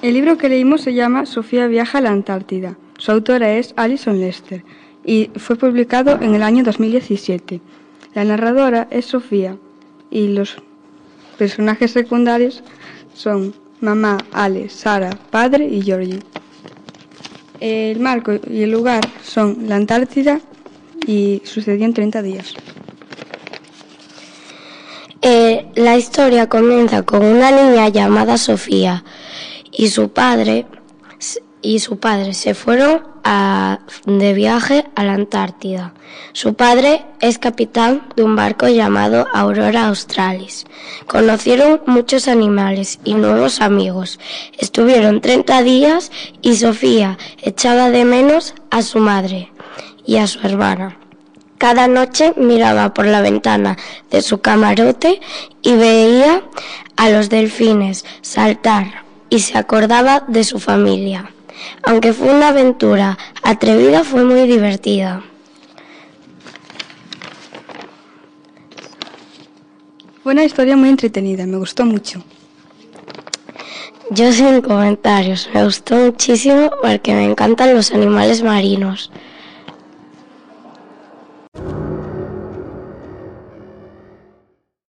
El libro que leímos se llama Sofía viaja a la Antártida. Su autora es Alison Lester y fue publicado en el año 2017. La narradora es Sofía y los personajes secundarios son mamá, Ale, Sara, padre y Georgie. El marco y el lugar son la Antártida y sucedió en 30 días. Eh, la historia comienza con una niña llamada Sofía y su padre y su padre se fueron a, de viaje a la Antártida. Su padre es capitán de un barco llamado Aurora Australis. Conocieron muchos animales y nuevos amigos. Estuvieron 30 días y Sofía echaba de menos a su madre y a su hermana. Cada noche miraba por la ventana de su camarote y veía a los delfines saltar y se acordaba de su familia. Aunque fue una aventura atrevida, fue muy divertida. Fue una historia muy entretenida, me gustó mucho. Yo sin comentarios, me gustó muchísimo porque me encantan los animales marinos.